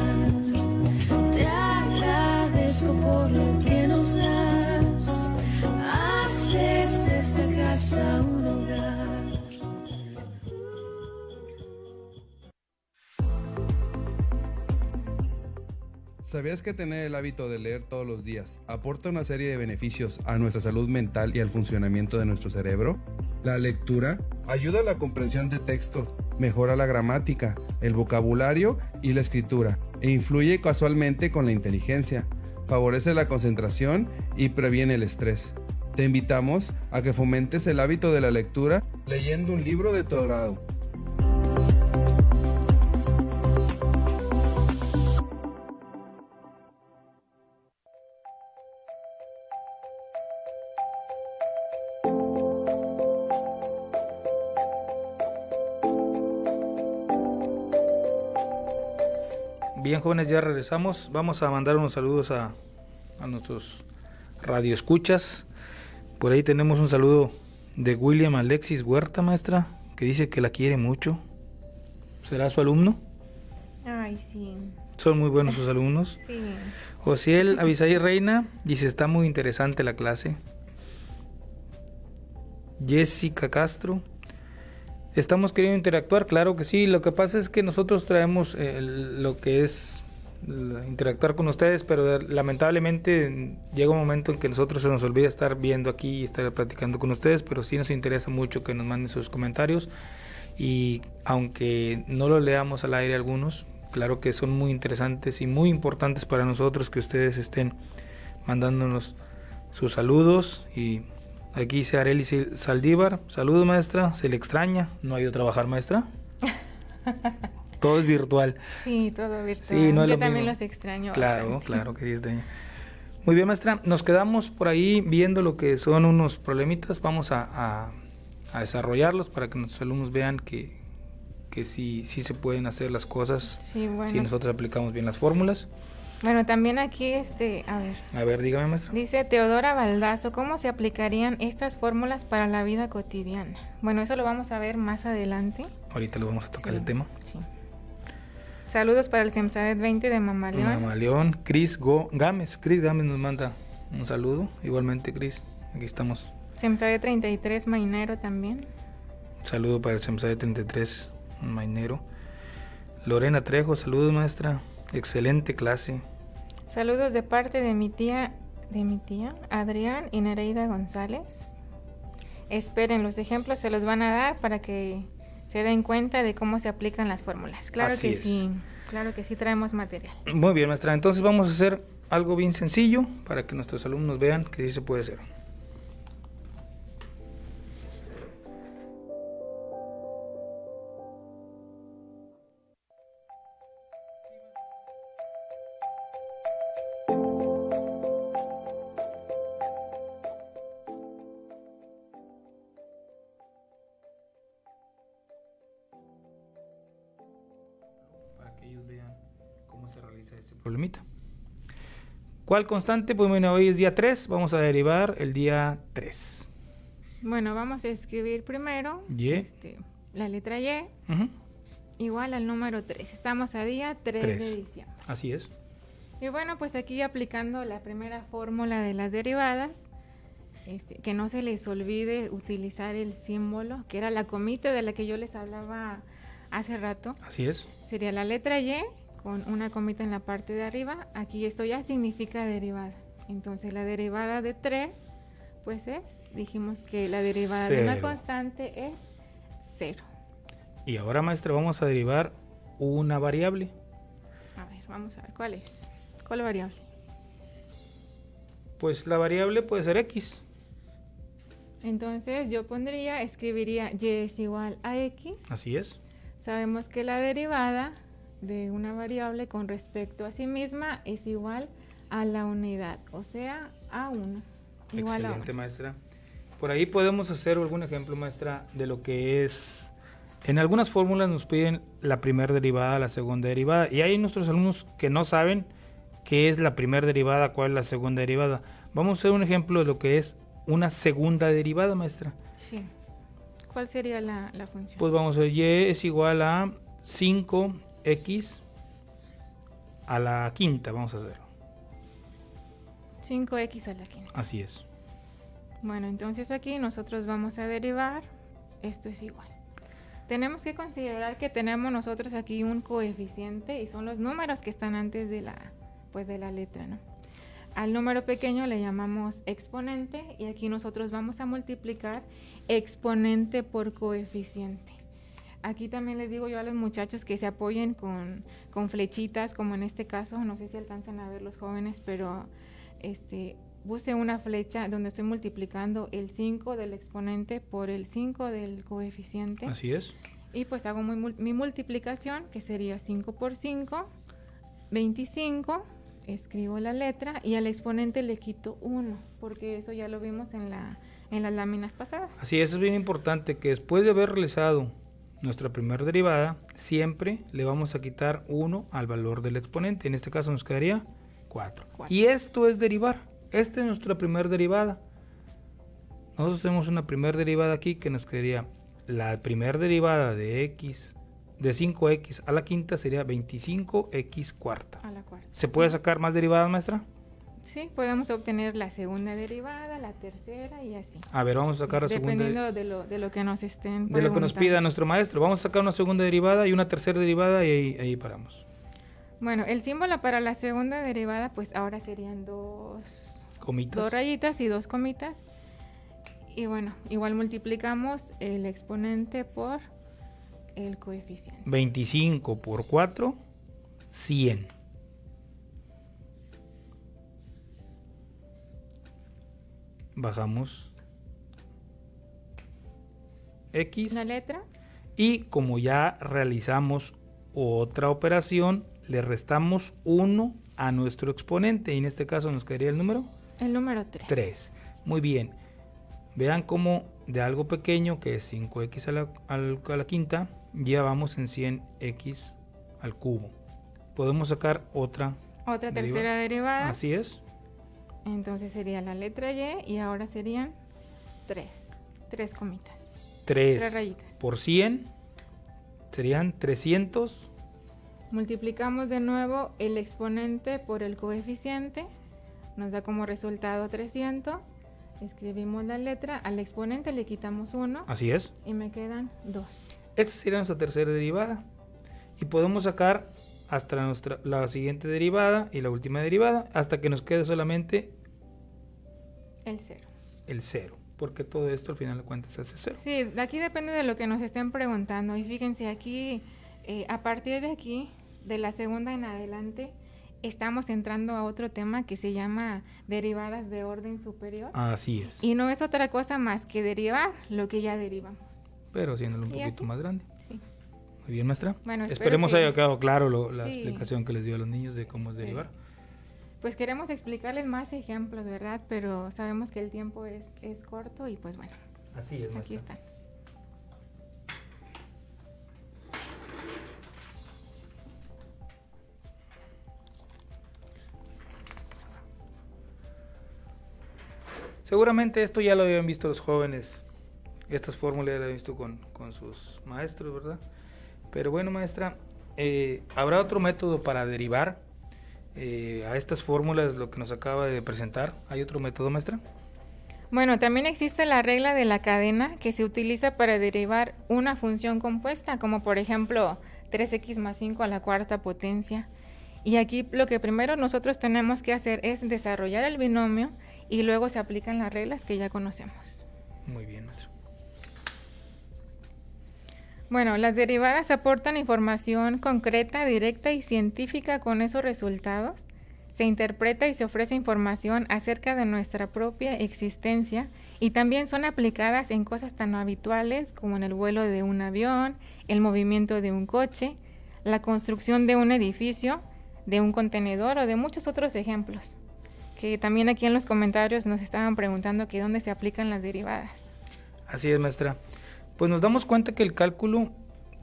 ¿Sabías que tener el hábito de leer todos los días aporta una serie de beneficios a nuestra salud mental y al funcionamiento de nuestro cerebro? La lectura ayuda a la comprensión de textos, mejora la gramática, el vocabulario y la escritura, e influye casualmente con la inteligencia, favorece la concentración y previene el estrés. Te invitamos a que fomentes el hábito de la lectura leyendo un libro de tu grado. Bien, jóvenes, ya regresamos. Vamos a mandar unos saludos a, a nuestros radioescuchas. Por ahí tenemos un saludo de William Alexis Huerta, maestra, que dice que la quiere mucho. ¿Será su alumno? Ay, sí. Son muy buenos sus alumnos. Sí. Josiel Avisaí Reina dice, está muy interesante la clase. Jessica Castro. Estamos queriendo interactuar, claro que sí. Lo que pasa es que nosotros traemos eh, lo que es interactuar con ustedes, pero de- lamentablemente llega un momento en que nosotros se nos olvida estar viendo aquí y estar platicando con ustedes, pero sí nos interesa mucho que nos manden sus comentarios y aunque no los leamos al aire algunos, claro que son muy interesantes y muy importantes para nosotros que ustedes estén mandándonos sus saludos y aquí dice Areli Saldívar, saludos maestra, se le extraña, no ha ido a trabajar maestra, todo es virtual. Sí, todo virtual. Sí, no es Yo lo también mismo. los extraño. Claro, bastante. claro que sí extraña. Muy bien, maestra. Nos quedamos por ahí viendo lo que son unos problemitas. Vamos a, a- a desarrollarlos para que nuestros alumnos vean que, que sí, sí se pueden hacer las cosas Sí, bueno. si nosotros aplicamos bien las fórmulas. Bueno, también aquí, este, a ver, A ver, dígame, maestra. dice Teodora Baldazo, ¿cómo se aplicarían estas fórmulas para la vida cotidiana? Bueno, eso lo vamos a ver más adelante. Ahorita lo vamos a tocar Sí, ese tema. Sí. Saludos para el CEMSADET 20 de Mamaleón. Mamá León, Cris Go- Gámez. Cris Gámez nos manda un saludo. Igualmente, Cris, aquí estamos. CEMSADET 33 Mainero también. Saludo para el SEMSAE 33, un mainero. Lorena Trejo, saludos maestra. Excelente clase. Saludos de parte de mi tía, de mi tía Adrián y Nereida González. Esperen, los ejemplos se los van a dar para que se den cuenta de cómo se aplican las fórmulas. Claro Así que es. sí, claro que sí traemos material. Muy bien, maestra. Entonces vamos a hacer algo bien sencillo para que nuestros alumnos vean que sí se puede hacer. ¿Cuál constante? Pues bueno, hoy es día 3, vamos a derivar el día 3. Bueno, vamos a escribir primero Y. este, la letra Y igual al número 3. Estamos a día 3 Tres. de diciembre. Así es. Y bueno, pues aquí aplicando la primera fórmula de las derivadas, este, que no se les olvide utilizar el símbolo, que era la comita de la que yo les hablaba hace rato. Así es. Sería la letra Y con una comita en la parte de arriba. Aquí esto ya significa derivada. Entonces la derivada de 3, pues es, dijimos que la derivada de una constante es 0. Y ahora, maestra, vamos a derivar una variable. A ver, vamos a ver, ¿cuál es? ¿Cuál variable? Pues la variable puede ser x. Entonces yo pondría, escribiría y es igual a x. Así es. Sabemos que la derivada de una variable con respecto a sí misma es igual a la unidad, o sea, a 1. Igual a Excelente, 1. maestra. Por ahí podemos hacer algún ejemplo, maestra, de lo que es... En algunas fórmulas nos piden la primera derivada, la segunda derivada, y hay nuestros alumnos que no saben qué es la primera derivada, cuál es la segunda derivada. Vamos a hacer un ejemplo de lo que es una segunda derivada, maestra. Sí. ¿Cuál sería la, la función? Pues vamos a ver, y es igual a 5x a la quinta, vamos a hacer. 5x a la quinta. Así es. Bueno, entonces aquí nosotros vamos a derivar, esto es igual. Tenemos que considerar que tenemos nosotros aquí un coeficiente y son los números que están antes de la, pues de la letra, ¿no? Al número pequeño le llamamos exponente y aquí nosotros vamos a multiplicar exponente por coeficiente. Aquí también les digo yo a los muchachos que se apoyen con, con flechitas, como en este caso, no sé si alcanzan a ver los jóvenes, pero este, puse una flecha donde estoy multiplicando el 5 del exponente por el 5 del coeficiente. Así es. Y pues hago mi, mul- mi multiplicación, que sería 5 por 5, 25, escribo la letra y al exponente le quito 1, porque eso ya lo vimos en, la, en las láminas pasadas. Así es, es bien importante que después de haber realizado nuestra primera derivada, siempre le vamos a quitar 1 al valor del exponente. En este caso nos quedaría 4. Y esto es derivar. Esta es nuestra primera derivada. Nosotros tenemos una primera derivada aquí que nos quedaría la primera derivada de x de 5x a la quinta sería 25x cuarta. A la cuarta. ¿Se puede sacar más derivadas, maestra? Sí, podemos obtener la segunda derivada, la tercera y así. A ver, vamos a sacar la segunda. Dependiendo de lo, de lo que nos estén De lo que nos pida nuestro maestro. Vamos a sacar una segunda derivada y una tercera derivada y ahí, ahí paramos. Bueno, el símbolo para la segunda derivada, pues ahora serían dos, Comitas. dos rayitas y dos comitas. Y bueno, igual multiplicamos el exponente por el coeficiente. 25 por 4, 100. Bajamos X. La letra, Y como ya realizamos otra operación, le restamos 1 a nuestro exponente. Y en este caso nos quedaría el número el número 3. 3. Muy bien. Vean cómo de algo pequeño, que es 5x a la, al- a la quinta, ya vamos en 100x al cubo. Podemos sacar otra. Otra tercera derivada. Así es. Entonces sería la letra Y y ahora serían 3. Tres comitas. 3 Tres rayitas. por 100 serían 300. Multiplicamos de nuevo el exponente por el coeficiente. Nos da como resultado 300. Escribimos la letra. Al exponente le quitamos 1. Así es. Y me quedan 2. Esta sería nuestra tercera derivada. Y podemos sacar hasta nuestra, la siguiente derivada y la última derivada hasta que nos quede solamente El 0. el cero. Porque todo esto al final de cuentas hace cero. Sí, aquí depende de lo que nos estén preguntando. Y fíjense, aquí, eh, a partir de aquí, de la segunda en adelante, estamos entrando a otro tema que se llama derivadas de orden superior. Así es. Y no es otra cosa más que derivar lo que ya derivamos. Pero haciéndolo un ¿Y poquito así? más grande. Sí. Muy bien, maestra. Bueno, Esperemos que- haya quedado claro lo- la Sí. explicación que les dio a los niños de cómo es Sí. Pues queremos explicarles más ejemplos, ¿verdad? Pero sabemos que el tiempo es, es corto y pues bueno. Así es, Aquí maestra. están. Seguramente esto ya lo habían visto los jóvenes. Estas fórmulas ya las habían visto con, con sus maestros, ¿verdad? Pero bueno, maestra, eh, ¿habrá otro método para derivar eh, a estas fórmulas lo que nos acaba de presentar? ¿Hay otro método, maestra? Bueno, también existe la regla de la cadena que se utiliza para derivar una función compuesta, como por ejemplo 3x más 5 a la cuarta potencia. Y aquí lo que primero nosotros tenemos que hacer es desarrollar el binomio y luego se aplican las reglas que ya conocemos. Muy bien, maestra. Bueno, las derivadas aportan información concreta, directa y científica con esos resultados. Se interpreta y se ofrece información acerca de nuestra propia existencia y también son aplicadas en cosas tan habituales como en el vuelo de un avión, el movimiento de un coche, la construcción de un edificio, de un contenedor o de muchos otros ejemplos. Que también aquí en los comentarios nos estaban preguntando que dónde se aplican las derivadas. Así es, maestra. Pues nos damos cuenta que el cálculo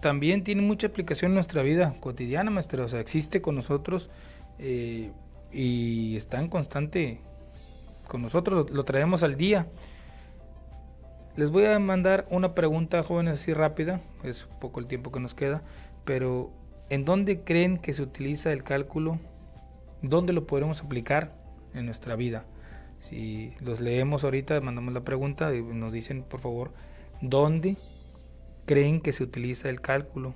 también tiene mucha aplicación en nuestra vida cotidiana, maestra. O sea, existe con nosotros eh, y está en constante con nosotros, lo, traemos al día. Les voy a mandar una pregunta, jóvenes, así rápida, es poco el tiempo que nos queda, pero ¿en dónde creen que se utiliza el cálculo? ¿Dónde lo podremos aplicar en nuestra vida? Si los leemos ahorita, mandamos la pregunta y nos dicen, por favor, ¿dónde creen que se utiliza el cálculo?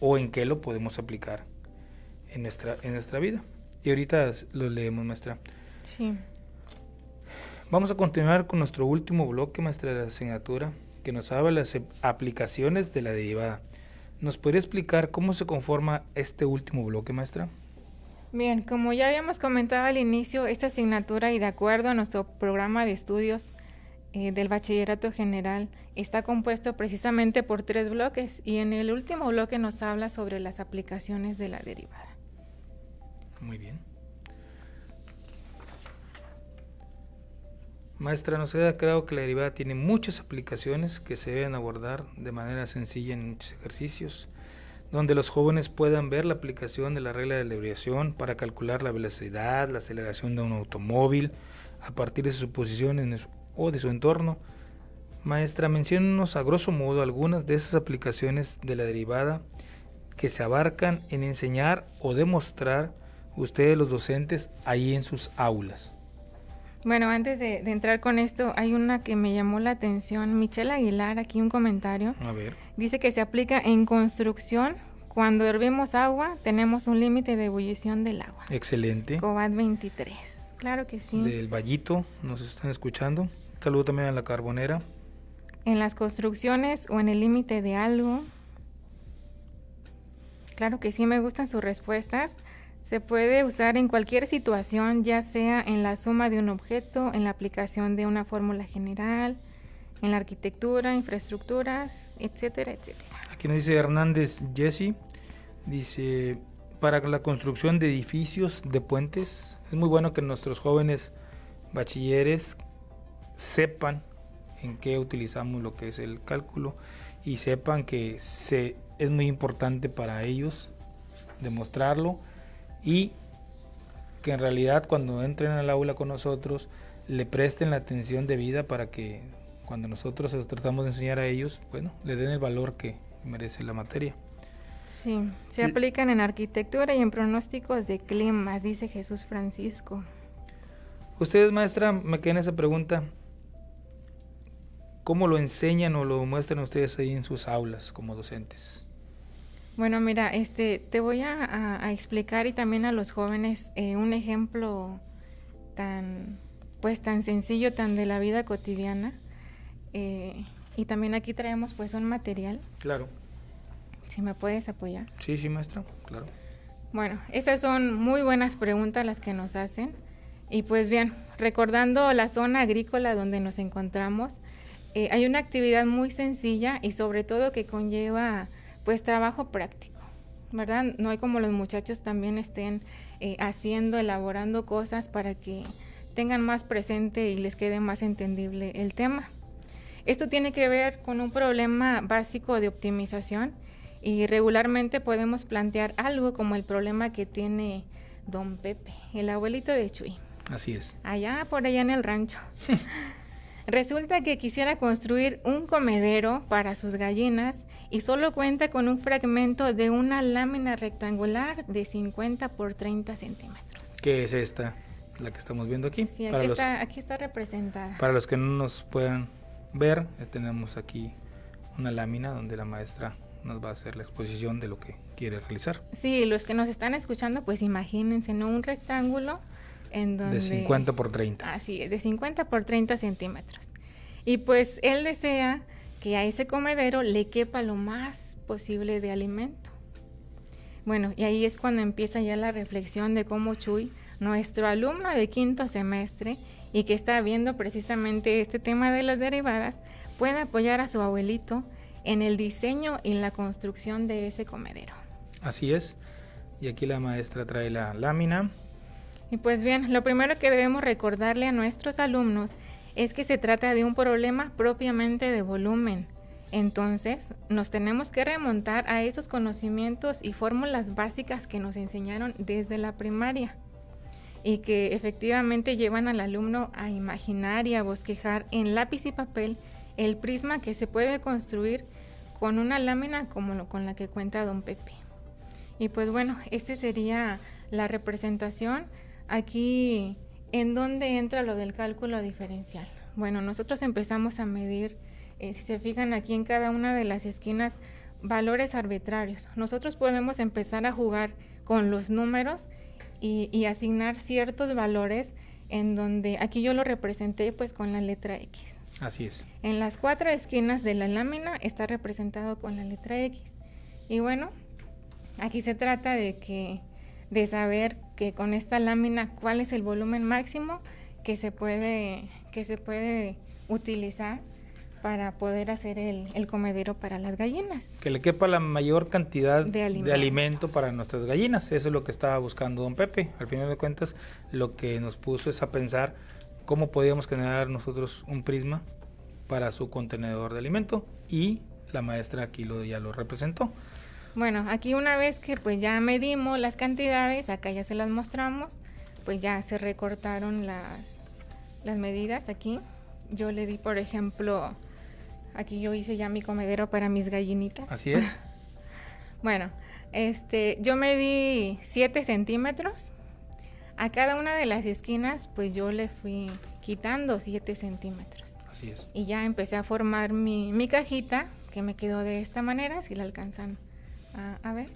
¿O en qué lo podemos aplicar en nuestra, en nuestra vida? Y ahorita lo leemos, maestra. Sí. Vamos a continuar con nuestro último bloque, maestra de la asignatura, que nos habla de las aplicaciones de la derivada. ¿Nos podría explicar cómo se conforma este último bloque, maestra? Bien, como ya habíamos comentado al inicio, esta asignatura y de acuerdo a nuestro programa de estudios eh, del bachillerato general está compuesto precisamente por tres bloques y en el último bloque nos habla sobre las aplicaciones de la derivada. Muy bien. Maestra, nos queda claro que la derivada tiene muchas aplicaciones que se deben abordar de manera sencilla en muchos ejercicios, donde los jóvenes puedan ver la aplicación de la regla de la abreviación para calcular la velocidad, la aceleración de un automóvil a partir de su posición en su- o de su entorno. Maestra, menciónenos a grosso modo algunas de esas aplicaciones de la derivada que se abarcan en enseñar o demostrar ustedes los docentes ahí en sus aulas. Bueno, antes de, de entrar con esto, hay una que me llamó la atención. Michelle Aguilar, aquí un comentario. A ver. Dice que se aplica en construcción. Cuando hervimos agua, tenemos un límite de ebullición del agua. Excelente. COBAT 23. Claro que sí. Del Vallito, nos están escuchando. Saludo también a la Carbonera. En las construcciones o en el límite de algo. Claro que sí, me gustan sus respuestas. Se puede usar en cualquier situación, ya sea en la suma de un objeto, en la aplicación de una fórmula general, en la arquitectura, infraestructuras, etcétera, etcétera. Aquí nos dice Hernández Jesse, dice, para la construcción de edificios, de puentes, es muy bueno que nuestros jóvenes bachilleres sepan en qué utilizamos lo que es el cálculo y sepan que se, es muy importante para ellos demostrarlo y que en realidad cuando entren al aula con nosotros le presten la atención debida para que cuando nosotros tratamos de enseñar a ellos, bueno, le den el valor que merece la materia. Sí, se aplican en arquitectura y en pronósticos de clima, dice Jesús Francisco. Ustedes, maestra, me quedan esa pregunta. ¿Cómo lo enseñan o lo muestran ustedes ahí en sus aulas como docentes? Bueno, mira, este, te voy a, a- a explicar y también a los jóvenes eh, un ejemplo tan, pues tan sencillo, tan de la vida cotidiana. Eh, y también aquí traemos pues un material, Claro. si me puedes apoyar. Sí, sí, maestra, claro. Bueno, estas son muy buenas preguntas las que nos hacen. Y pues bien, recordando la zona agrícola donde nos encontramos, eh, hay una actividad muy sencilla y sobre todo que conlleva pues trabajo práctico, ¿verdad? No hay como los muchachos también estén eh, haciendo, elaborando cosas para que tengan más presente y les quede más entendible el tema. Esto tiene que ver con un problema básico de optimización y regularmente podemos plantear algo como el problema que tiene don Pepe, el abuelito de Chuy, Así es. allá por allá en el rancho. Resulta que quisiera construir un comedero para sus gallinas y solo cuenta con un fragmento de una lámina rectangular de 50 por 30 centímetros. ¿Qué es esta? La que estamos viendo aquí. Sí, para, aquí, los, está, aquí está representada. para los que no nos puedan ver, eh, tenemos aquí una lámina donde la maestra nos va a hacer la exposición de lo que quiere realizar. Sí, los que nos están escuchando, pues imagínense, ¿no? Un rectángulo en donde... De 50 por 30. Así es, de 50 por 30 centímetros. Y pues él desea que a ese comedero le quepa lo más posible de alimento. Bueno, y ahí es cuando empieza ya la reflexión de cómo Chuy, nuestro alumno de quinto semestre y que está viendo precisamente este tema de las derivadas, puede apoyar a su abuelito en el diseño y la construcción de ese comedero. Así es. Y aquí la maestra trae la lámina. Y pues bien, lo primero que debemos recordarle a nuestros alumnos es que se trata de un problema propiamente de volumen. Entonces, nos tenemos que remontar a esos conocimientos y fórmulas básicas que nos enseñaron desde la primaria y que efectivamente llevan al alumno a imaginar y a bosquejar en lápiz y papel el prisma que se puede construir con una lámina como con la que cuenta don Pepe. Y pues bueno, este sería la representación aquí en donde entra lo del cálculo diferencial. Bueno, nosotros empezamos a medir, eh, si se fijan aquí en cada una de las esquinas, valores arbitrarios. Nosotros podemos empezar a jugar con los números y, y asignar ciertos valores en donde aquí yo lo representé pues con la letra X. Así es. En las cuatro esquinas de la lámina está representado con la letra X. Y bueno, aquí se trata de que de saber que con esta lámina cuál es el volumen máximo que se puede que se puede utilizar para poder hacer el, el comedero para las gallinas. Que le quepa la mayor cantidad De de alimento. alimento. para nuestras gallinas. Eso es lo que estaba buscando don Pepe. Al final de cuentas, lo que nos puso es a pensar cómo podíamos generar nosotros un prisma para su contenedor de alimento y la maestra aquí lo, ya lo representó. Bueno, aquí una vez que pues ya medimos las cantidades, acá ya se las mostramos, pues ya se recortaron las, las medidas aquí. Yo le di, por ejemplo, aquí yo hice ya mi comedero para mis gallinitas. Así es. bueno, este, yo medí 7 centímetros. A cada una de las esquinas, pues yo le fui quitando 7 centímetros. Así es. Y ya empecé a formar mi, mi cajita, que me quedó de esta manera, si la alcanzan a, a ver.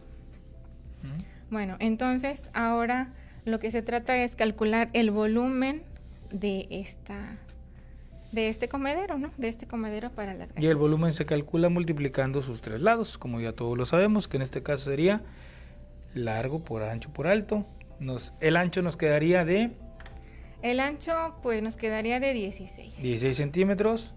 Bueno, entonces ahora lo que se trata es calcular el volumen de esta de este comedero, ¿no? De este comedero para las Y el volumen se calcula multiplicando sus tres lados, como ya todos lo sabemos, que en este caso sería largo por ancho por alto. Nos, el ancho nos quedaría de El ancho, pues nos quedaría de 16. 16 centímetros.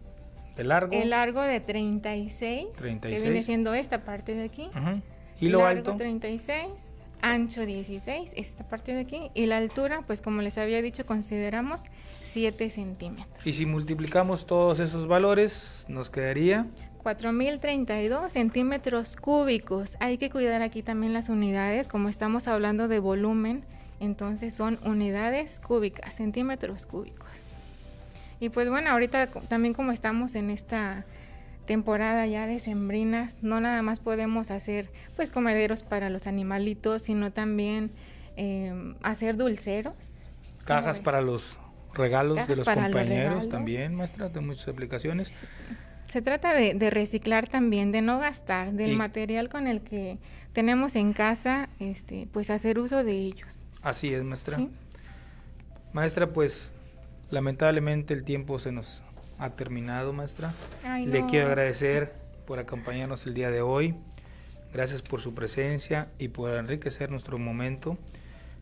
El largo. El largo de 36, 36. que viene siendo esta parte de aquí. Ujú. Y lo largo alto. 36, ancho 16, esta parte de aquí. Y la altura, pues como les había dicho, consideramos 7 centímetros. Y si multiplicamos todos esos valores, nos quedaría 4.032 centímetros cúbicos. Hay que cuidar aquí también las unidades, como estamos hablando de volumen, entonces son unidades cúbicas, centímetros cúbicos. Y pues bueno, ahorita también como estamos en esta temporada ya de sembrinas, no nada más podemos hacer pues comederos para los animalitos, sino también eh, hacer dulceros. cajas para los regalos de Cajas los compañeros también, maestra, de muchas aplicaciones. Se trata de, de reciclar también, de no gastar, del Y- material con el que tenemos en casa, este, pues hacer uso de ellos. Así es, maestra. Sí. Maestra, pues lamentablemente el tiempo se nos ha terminado, maestra. Ay, Le no. quiero agradecer por acompañarnos el día de hoy. Gracias por su presencia y por enriquecer nuestro momento.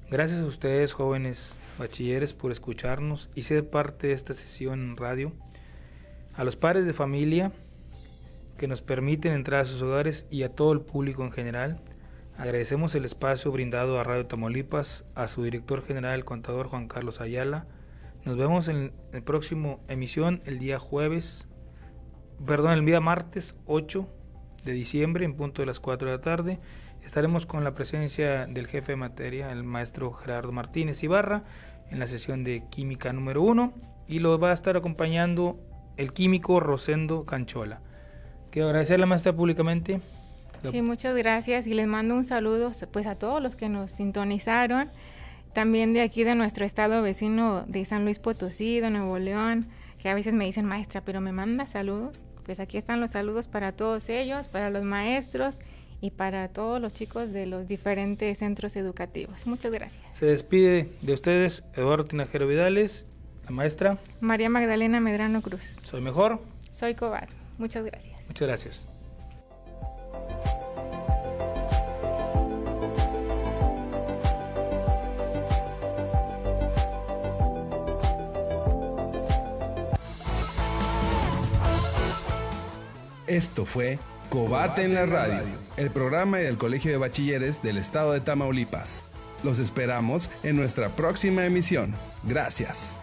Gracias a ustedes, jóvenes bachilleres, por escucharnos y ser parte de esta sesión en radio. A los padres de familia que nos permiten entrar a sus hogares y a todo el público en general. Agradecemos el espacio brindado a Radio Tamaulipas, a su director general, el contador Juan Carlos Ayala. Nos vemos en el próximo emisión el día jueves, perdón, el día martes 8 de diciembre en punto de las 4 de la tarde. Estaremos con la presencia del jefe de materia, el maestro Gerardo Martínez Ibarra, en la sesión de química número 1 y lo va a estar acompañando el químico Rosendo Canchola. Quiero agradecerle, maestra, públicamente. Sí, muchas gracias y les mando un saludo pues a todos los que nos sintonizaron, también de aquí de nuestro estado vecino de San Luis Potosí, de Nuevo León, que a veces me dicen maestra, pero me manda saludos. Pues aquí están los saludos para todos ellos, para los maestros y para todos los chicos de los diferentes centros educativos. Muchas gracias. Se despide de ustedes Eduardo Tinajero Vidales, la maestra. María Magdalena Medrano Cruz. Soy mejor. Soy Cobar. Muchas gracias. Muchas gracias. Esto fue Cobate en la Radio, el programa del Colegio de Bachilleres del Estado de Tamaulipas. Los esperamos en nuestra próxima emisión. Gracias.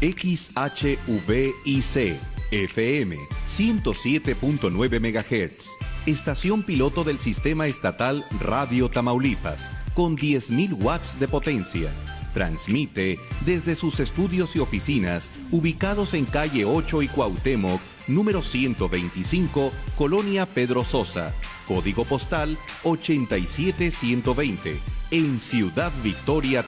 XHVIC FM 107.9 MHz. Estación piloto del sistema estatal Radio Tamaulipas con 10.000 watts de potencia. Transmite desde sus estudios y oficinas ubicados en calle 8 y Cuauhtémoc, número 125, Colonia Pedro Sosa, código postal 87120, en Ciudad Victoria,